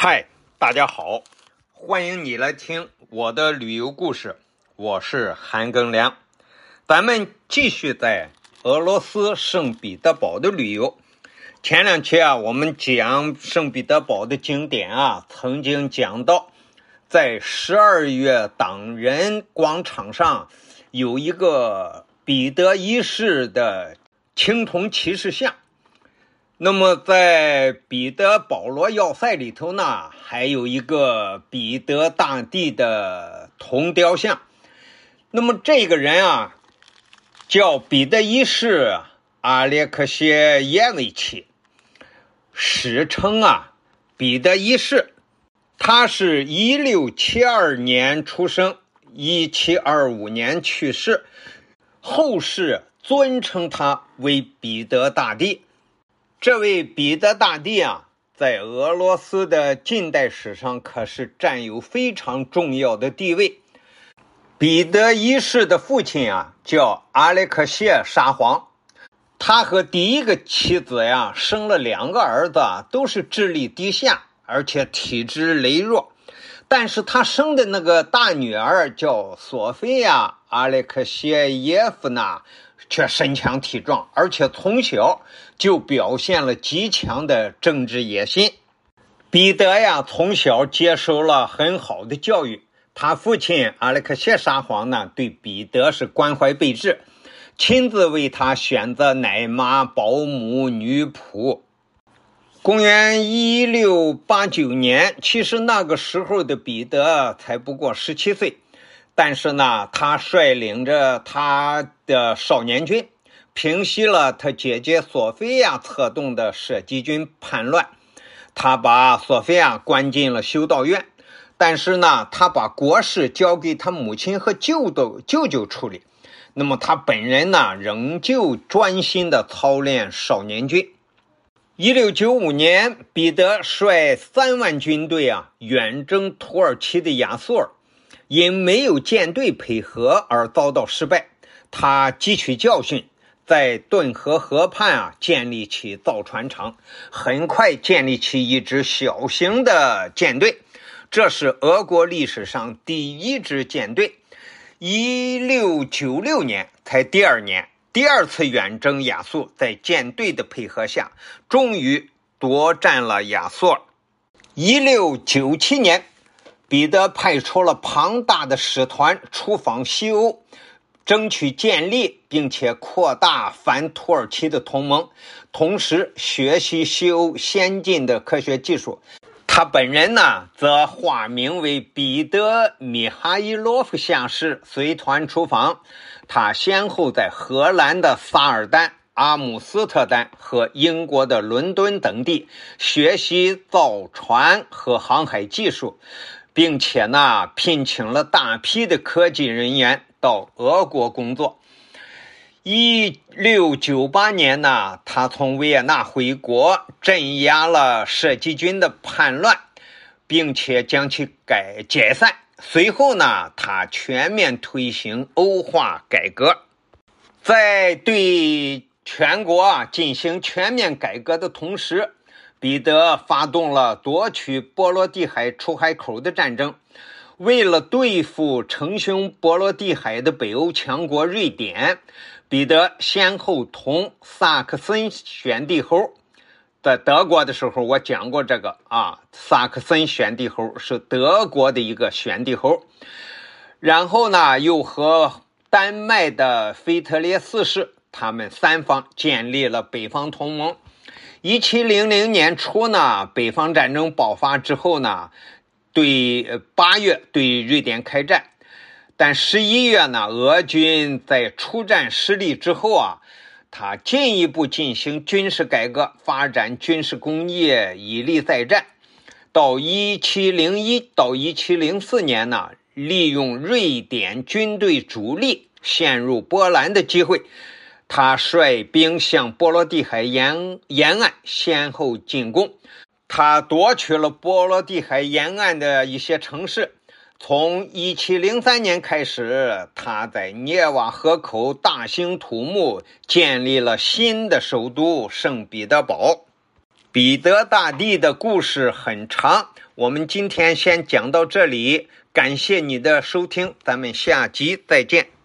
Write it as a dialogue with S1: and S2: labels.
S1: 嗨，大家好，欢迎你来听我的旅游故事。我是韩庚良，咱们继续在俄罗斯圣彼得堡的旅游。前两期啊，我们讲圣彼得堡的景点啊，曾经讲到，在十二月党人广场上有一个彼得一世的青铜骑士像。那么，在彼得保罗要塞里头呢，还有一个彼得大帝的铜雕像。那么，这个人啊，叫彼得一世阿列克谢耶维奇，史称啊彼得一世。他是一六七二年出生，一七二五年去世，后世尊称他为彼得大帝。这位彼得大帝啊，在俄罗斯的近代史上可是占有非常重要的地位。彼得一世的父亲啊，叫阿列克谢沙皇，他和第一个妻子呀生了两个儿子，都是智力低下，而且体质羸弱。但是他生的那个大女儿叫索菲亚·阿列克谢耶夫娜。却身强体壮，而且从小就表现了极强的政治野心。彼得呀，从小接受了很好的教育。他父亲阿列克谢沙皇呢，对彼得是关怀备至，亲自为他选择奶妈、保姆、女仆。公元一六八九年，其实那个时候的彼得才不过十七岁。但是呢，他率领着他的少年军，平息了他姐姐索菲亚策动的射击军叛乱。他把索菲亚关进了修道院，但是呢，他把国事交给他母亲和舅舅舅舅处理。那么他本人呢，仍旧专心的操练少年军。一六九五年，彼得率三万军队啊，远征土耳其的亚速尔。因没有舰队配合而遭到失败，他汲取教训，在顿河河畔啊建立起造船厂，很快建立起一支小型的舰队，这是俄国历史上第一支舰队。一六九六年才第二年，第二次远征亚速，在舰队的配合下，终于夺占了亚速。一六九七年。彼得派出了庞大的使团出访西欧，争取建立并且扩大反土耳其的同盟，同时学习西欧先进的科学技术。他本人呢，则化名为彼得·米哈伊洛夫相士，随团出访。他先后在荷兰的萨尔丹、阿姆斯特丹和英国的伦敦等地学习造船和航海技术。并且呢，聘请了大批的科技人员到俄国工作。一六九八年呢，他从维也纳回国，镇压了射击军的叛乱，并且将其改解散。随后呢，他全面推行欧化改革，在对全国啊进行全面改革的同时。彼得发动了夺取波罗的海出海口的战争。为了对付称雄波罗的海的北欧强国瑞典，彼得先后同萨克森选帝侯，在德国的时候，我讲过这个啊，萨克森选帝侯是德国的一个选帝侯。然后呢，又和丹麦的腓特烈四世，他们三方建立了北方同盟。一七零零年初呢，北方战争爆发之后呢，对八月对瑞典开战，但十一月呢，俄军在出战失利之后啊，他进一步进行军事改革，发展军事工业，以利再战。到一七零一到一七零四年呢，利用瑞典军队主力陷入波兰的机会。他率兵向波罗的海沿沿岸先后进攻，他夺取了波罗的海沿岸的一些城市。从1703年开始，他在涅瓦河口大兴土木，建立了新的首都圣彼得堡。彼得大帝的故事很长，我们今天先讲到这里。感谢你的收听，咱们下集再见。